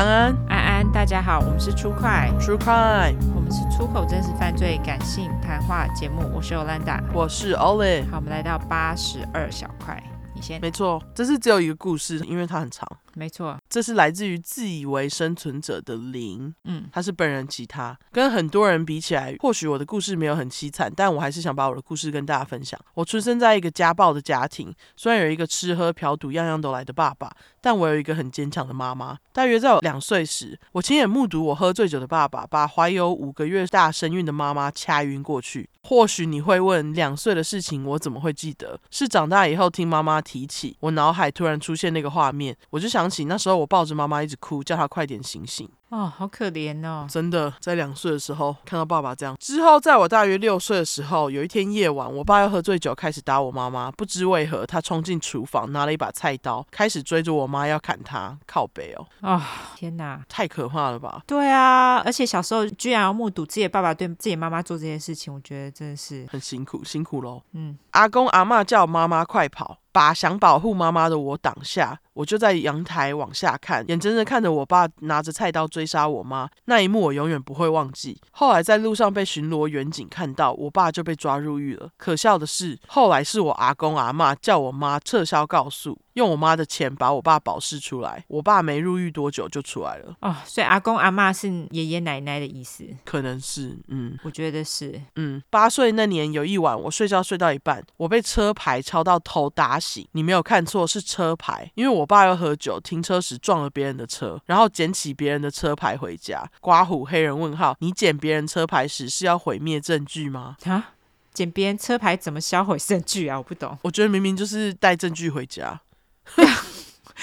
安安，安安，大家好，我们是出快，True Crime，我们是出口真实犯罪感性谈话节目，我是 Olanda，我是 Olive，好，我们来到八十二小块，你先，没错，这是只有一个故事，因为它很长。没错，这是来自于自以为生存者的灵。嗯，他是本人吉他，跟很多人比起来，或许我的故事没有很凄惨，但我还是想把我的故事跟大家分享。我出生在一个家暴的家庭，虽然有一个吃喝嫖赌样样都来的爸爸，但我有一个很坚强的妈妈。大约在我两岁时，我亲眼目睹我喝醉酒的爸爸把怀有五个月大身孕的妈妈掐晕过去。或许你会问，两岁的事情我怎么会记得？是长大以后听妈妈提起，我脑海突然出现那个画面，我就想起那时候我抱着妈妈一直哭，叫她快点醒醒。哦，好可怜哦！真的，在两岁的时候看到爸爸这样。之后，在我大约六岁的时候，有一天夜晚，我爸又喝醉酒，开始打我妈妈。不知为何，他冲进厨房，拿了一把菜刀，开始追着我妈要砍她。靠北哦！啊、哦，天哪，太可怕了吧？对啊，而且小时候居然要目睹自己的爸爸对自己妈妈做这件事情，我觉得真的是很辛苦，辛苦喽。嗯，阿公阿妈叫妈妈快跑。把想保护妈妈的我挡下，我就在阳台往下看，眼睁睁看着我爸拿着菜刀追杀我妈，那一幕我永远不会忘记。后来在路上被巡逻员警看到，我爸就被抓入狱了。可笑的是，后来是我阿公阿妈叫我妈撤销告诉。用我妈的钱把我爸保释出来，我爸没入狱多久就出来了。哦，所以阿公阿妈是爷爷奶奶的意思？可能是，嗯，我觉得是，嗯。八岁那年有一晚，我睡觉睡到一半，我被车牌敲到头打醒。你没有看错，是车牌，因为我爸又喝酒，停车时撞了别人的车，然后捡起别人的车牌回家。刮胡黑人问号，你捡别人车牌时是要毁灭证据吗？啊，捡别人车牌怎么销毁证据啊？我不懂。我觉得明明就是带证据回家。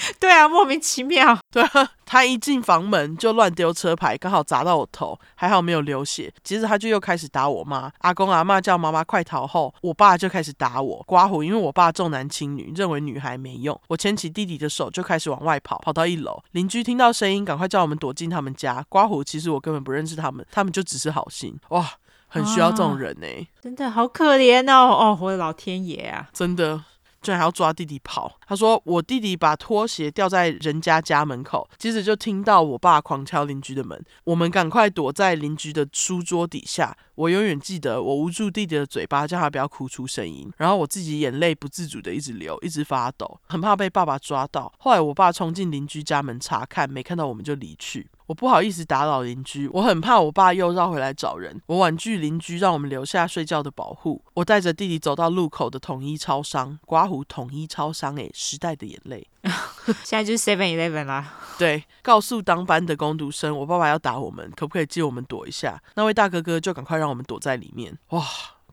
对啊，莫名其妙。对啊，他一进房门就乱丢车牌，刚好砸到我头，还好没有流血。接着他就又开始打我妈，阿公阿嬷叫妈妈快逃后，我爸就开始打我。刮胡，因为我爸重男轻女，认为女孩没用。我牵起弟弟的手就开始往外跑，跑到一楼，邻居听到声音，赶快叫我们躲进他们家。刮胡，其实我根本不认识他们，他们就只是好心。哇，很需要这种人呢、欸啊，真的好可怜哦！哦，我的老天爷啊，真的。居然还要抓弟弟跑！他说我弟弟把拖鞋掉在人家家门口，接着就听到我爸狂敲邻居的门。我们赶快躲在邻居的书桌底下。我永远记得，我捂住弟弟的嘴巴，叫他不要哭出声音。然后我自己眼泪不自主的一直流，一直发抖，很怕被爸爸抓到。后来我爸冲进邻居家门查看，没看到我们就离去。我不好意思打扰邻居，我很怕我爸又绕回来找人。我婉拒邻居让我们留下睡觉的保护。我带着弟弟走到路口的统一超商，刮胡统一超商，诶，时代的眼泪。现在就是 Seven Eleven 啦。对，告诉当班的工读生，我爸爸要打我们，可不可以借我们躲一下？那位大哥哥就赶快让我们躲在里面。哇！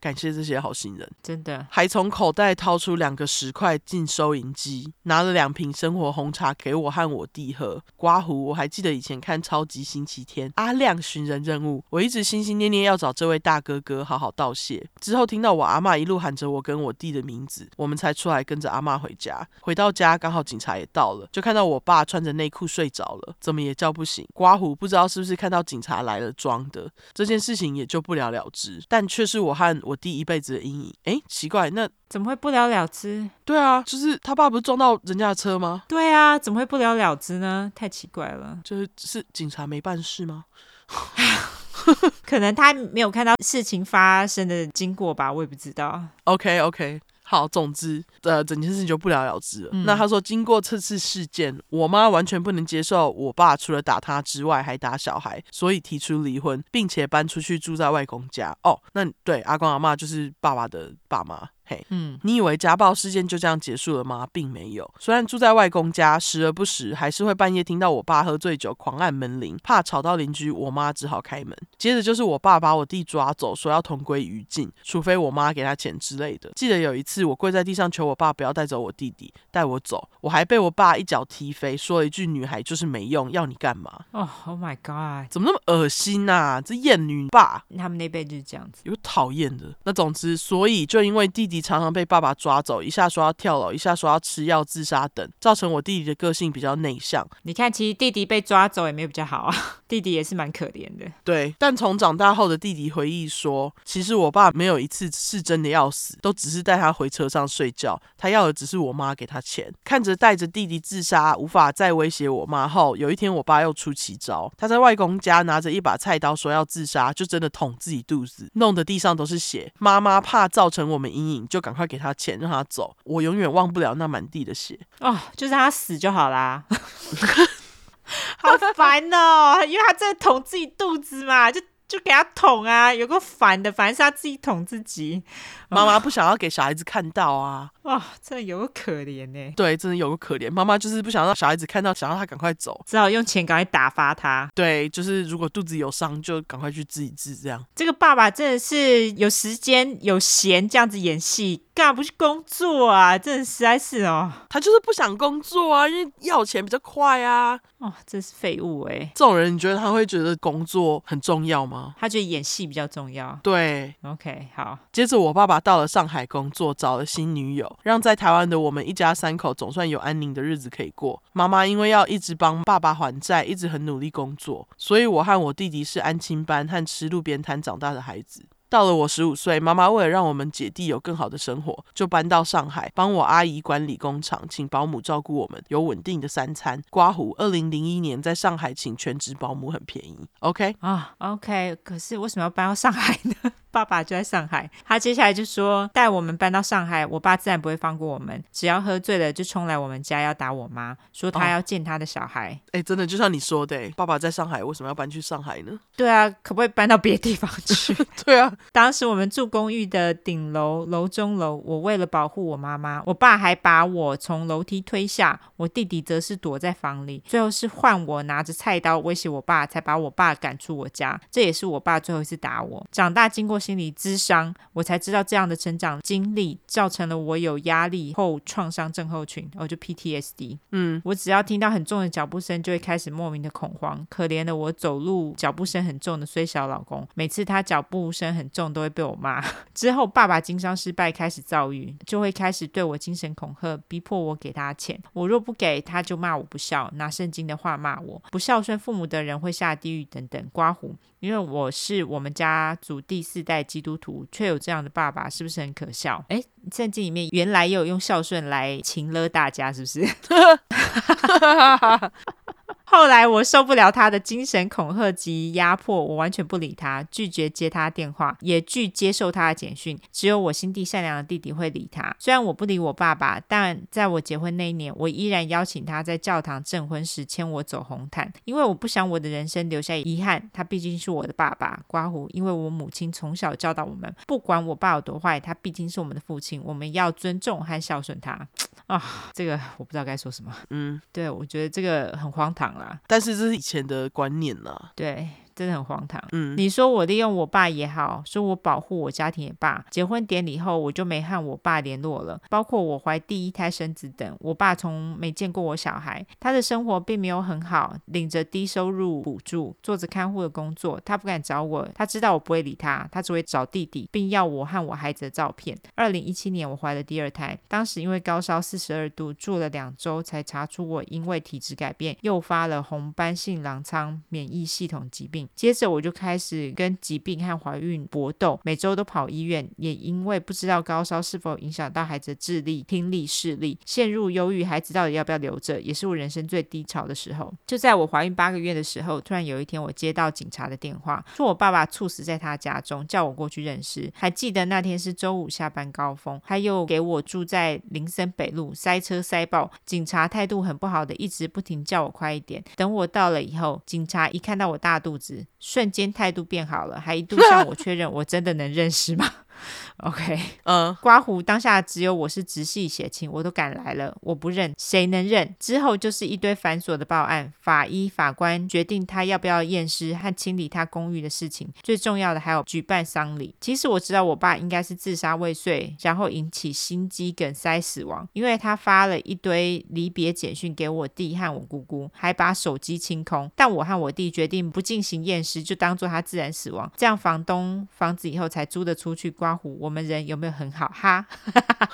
感谢这些好心人，真的还从口袋掏出两个十块进收银机，拿了两瓶生活红茶给我和我弟喝。刮胡，我还记得以前看《超级星期天》阿亮寻人任务，我一直心心念念要找这位大哥哥好好道谢。之后听到我阿妈一路喊着我跟我弟的名字，我们才出来跟着阿妈回家。回到家刚好警察也到了，就看到我爸穿着内裤睡着了，怎么也叫不醒。刮胡不知道是不是看到警察来了装的，这件事情也就不了了之，但却是我和我弟一辈子的阴影。哎，奇怪，那怎么会不了了之？对啊，就是他爸不是撞到人家的车吗？对啊，怎么会不了了之呢？太奇怪了，就是是警察没办事吗？可能他没有看到事情发生的经过吧，我也不知道。OK OK。好，总之，呃，整件事情就不了了之了。嗯、那他说，经过这次事件，我妈完全不能接受我爸除了打他之外还打小孩，所以提出离婚，并且搬出去住在外公家。哦，那对，阿公阿妈就是爸爸的爸妈。嘿，嗯，你以为家暴事件就这样结束了吗？并没有。虽然住在外公家，时而不时还是会半夜听到我爸喝醉酒狂按门铃，怕吵到邻居，我妈只好开门。接着就是我爸把我弟抓走，说要同归于尽，除非我妈给他钱之类的。记得有一次，我跪在地上求我爸不要带走我弟弟，带我走，我还被我爸一脚踢飞，说了一句：“女孩就是没用，要你干嘛？”哦，Oh my God，怎么那么恶心呐？这厌女爸，他们那辈就是这样子，有讨厌的。那总之，所以就因为弟弟。弟常常被爸爸抓走，一下说要跳楼，一下说要吃药自杀等，造成我弟弟的个性比较内向。你看，其实弟弟被抓走也没有比较好啊，弟弟也是蛮可怜的。对，但从长大后的弟弟回忆说，其实我爸没有一次是真的要死，都只是带他回车上睡觉，他要的只是我妈给他钱。看着带着弟弟自杀，无法再威胁我妈后，有一天我爸又出奇招，他在外公家拿着一把菜刀说要自杀，就真的捅自己肚子，弄得地上都是血。妈妈怕造成我们阴影，就赶快给他钱让他走。我永远忘不了那满地的血。啊，就让他死就好啦。好烦哦，因为他在捅自己肚子嘛，就。就给他捅啊，有个烦的，反正是他自己捅自己。妈妈不想要给小孩子看到啊，哇、哦，真的有个可怜呢。对，真的有个可怜。妈妈就是不想让小孩子看到，想让他赶快走，只好用钱赶快打发他。对，就是如果肚子有伤，就赶快去治一治这样。这个爸爸真的是有时间有闲这样子演戏。干嘛不去工作啊？真的实在是哦，他就是不想工作啊，因为要钱比较快啊。哦，真是废物哎！这种人，你觉得他会觉得工作很重要吗？他觉得演戏比较重要。对，OK，好。接着我爸爸到了上海工作，找了新女友，让在台湾的我们一家三口总算有安宁的日子可以过。妈妈因为要一直帮爸爸还债，一直很努力工作，所以我和我弟弟是安亲班和吃路边摊长大的孩子。到了我十五岁，妈妈为了让我们姐弟有更好的生活，就搬到上海，帮我阿姨管理工厂，请保姆照顾我们，有稳定的三餐。刮胡，二零零一年在上海请全职保姆很便宜。OK 啊，OK，可是为什么要搬到上海呢？爸爸就在上海，他接下来就说带我们搬到上海，我爸自然不会放过我们，只要喝醉了就冲来我们家要打我妈，说他要见他的小孩。哎、哦欸，真的就像你说的，爸爸在上海，为什么要搬去上海呢？对啊，可不可以搬到别的地方去？对啊，当时我们住公寓的顶楼楼中楼，我为了保护我妈妈，我爸还把我从楼梯推下，我弟弟则是躲在房里，最后是换我拿着菜刀威胁我爸，才把我爸赶出我家。这也是我爸最后一次打我。长大经过。心理咨商，我才知道这样的成长经历造成了我有压力后创伤症候群，哦，就 PTSD。嗯，我只要听到很重的脚步声，就会开始莫名的恐慌。可怜的我，走路脚步声很重的虽小老公，每次他脚步声很重，都会被我骂。之后，爸爸经商失败，开始躁郁，就会开始对我精神恐吓，逼迫我给他钱。我若不给，他就骂我不孝，拿圣经的话骂我，不孝顺父母的人会下地狱等等。刮胡，因为我是我们家族第四代。基督徒却有这样的爸爸，是不是很可笑？哎，圣经里面原来也有用孝顺来情勒大家，是不是？后来我受不了他的精神恐吓及压迫，我完全不理他，拒绝接他电话，也拒接受他的简讯。只有我心地善良的弟弟会理他。虽然我不理我爸爸，但在我结婚那一年，我依然邀请他在教堂证婚时牵我走红毯，因为我不想我的人生留下遗憾。他毕竟是我的爸爸，刮胡。因为我母亲从小教导我们，不管我爸有多坏，他毕竟是我们的父亲，我们要尊重和孝顺他。啊，这个我不知道该说什么。嗯，对，我觉得这个很荒唐啦。但是这是以前的观念啦。对。真的很荒唐。嗯，你说我利用我爸也好，说我保护我家庭也罢，结婚典礼后我就没和我爸联络了，包括我怀第一胎生子等，我爸从没见过我小孩。他的生活并没有很好，领着低收入补助，做着看护的工作。他不敢找我，他知道我不会理他，他只会找弟弟，并要我和我孩子的照片。二零一七年我怀了第二胎，当时因为高烧四十二度，住了两周才查出我因为体质改变诱发了红斑性狼疮免疫系统疾病。接着我就开始跟疾病和怀孕搏斗，每周都跑医院，也因为不知道高烧是否影响到孩子的智力、听力、视力，陷入忧郁，孩子到底要不要留着，也是我人生最低潮的时候。就在我怀孕八个月的时候，突然有一天我接到警察的电话，说我爸爸猝死在他家中，叫我过去认尸。还记得那天是周五下班高峰，他又给我住在林森北路，塞车塞爆，警察态度很不好的，一直不停叫我快一点。等我到了以后，警察一看到我大肚子。瞬间态度变好了，还一度向我确认我真的能认识吗？OK，嗯，刮胡当下只有我是直系血亲，我都赶来了，我不认，谁能认？之后就是一堆繁琐的报案，法医、法官决定他要不要验尸和清理他公寓的事情，最重要的还有举办丧礼。其实我知道我爸应该是自杀未遂，然后引起心肌梗塞死亡，因为他发了一堆离别简讯给我弟和我姑姑，还把手机清空。但我和我弟决定不进行验尸，就当做他自然死亡，这样房东房子以后才租得出去。刮胡，我们人有没有很好哈？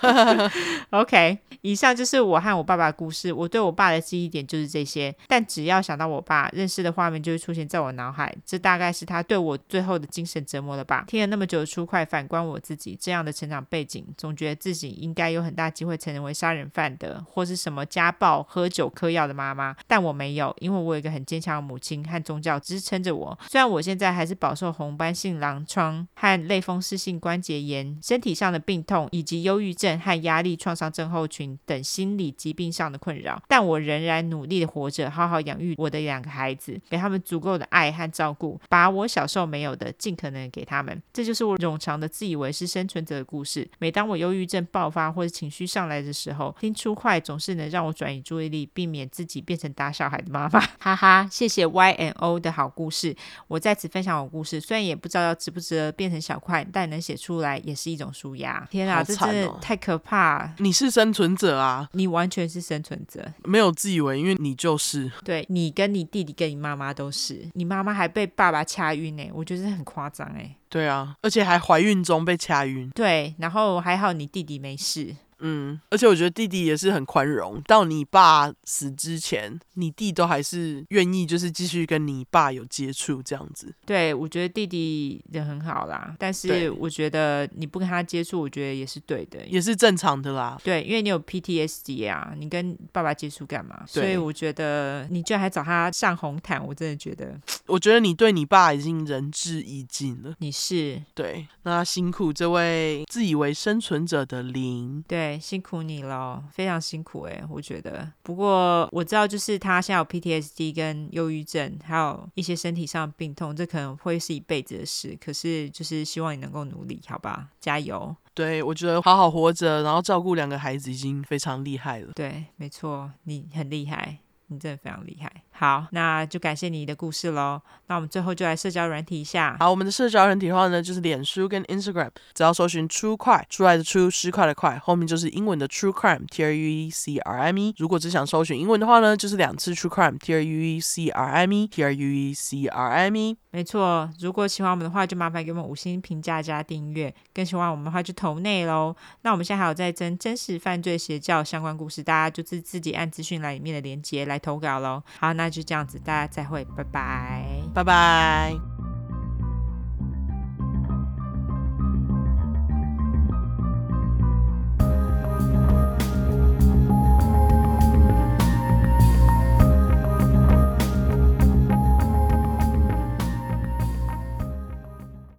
OK，以上就是我和我爸爸的故事。我对我爸的记忆点就是这些，但只要想到我爸，认识的画面就会出现在我脑海。这大概是他对我最后的精神折磨了吧？听了那么久的出快，反观我自己，这样的成长背景，总觉得自己应该有很大机会成为杀人犯的，或是什么家暴、喝酒、嗑药的妈妈。但我没有，因为我有一个很坚强的母亲和宗教支撑着我。虽然我现在还是饱受红斑性狼疮和类风湿性关节炎、身体上的病痛，以及忧郁症和压力创伤症候群等心理疾病上的困扰，但我仍然努力的活着，好好养育我的两个孩子，给他们足够的爱和照顾，把我小时候没有的尽可能给他们。这就是我冗长的自以为是生存者的故事。每当我忧郁症爆发或者情绪上来的时候，听出快总是能让我转移注意力，避免自己变成打小孩的妈妈。哈哈，谢谢 Y N O 的好故事。我在此分享我故事，虽然也不知道值不值得变成小块，但能写出来也是一种舒压。天啊，哦、这真的太可怕！你是生存者啊，你完全是生存者，没有自以为，因为你就是。对，你跟你弟弟跟你妈妈都是，你妈妈还被爸爸掐晕呢，我觉得很夸张哎。对啊，而且还怀孕中被掐晕。对，然后还好你弟弟没事。嗯，而且我觉得弟弟也是很宽容。到你爸死之前，你弟都还是愿意，就是继续跟你爸有接触这样子。对，我觉得弟弟人很好啦。但是我觉得你不跟他接触，我觉得也是对的，也是正常的啦。对，因为你有 PTSD 啊，你跟爸爸接触干嘛？所以我觉得你居然还找他上红毯，我真的觉得，我觉得你对你爸已经仁至义尽了。你是对，那辛苦这位自以为生存者的灵。对。辛苦你了，非常辛苦哎，我觉得。不过我知道，就是他现在有 PTSD 跟忧郁症，还有一些身体上的病痛，这可能会是一辈子的事。可是，就是希望你能够努力，好吧？加油！对，我觉得好好活着，然后照顾两个孩子，已经非常厉害了。对，没错，你很厉害。你真的非常厉害，好，那就感谢你的故事喽。那我们最后就来社交软体一下。好，我们的社交软体的话呢，就是脸书跟 Instagram，只要搜寻 True Crime 出来的出失快的快，后面就是英文的 True Crime，T R U E C R I M E。如果只想搜寻英文的话呢，就是两次 True Crime，T R U E C R I M E，T R U E C R I M E。没错，如果喜欢我们的话，就麻烦给我们五星评价加订阅。更喜欢我们的话，就投内喽。那我们现在还有在征真实犯罪邪教相关故事，大家就自自己按资讯栏里面的链接来投稿喽。好，那就这样子，大家再会，拜拜，拜拜。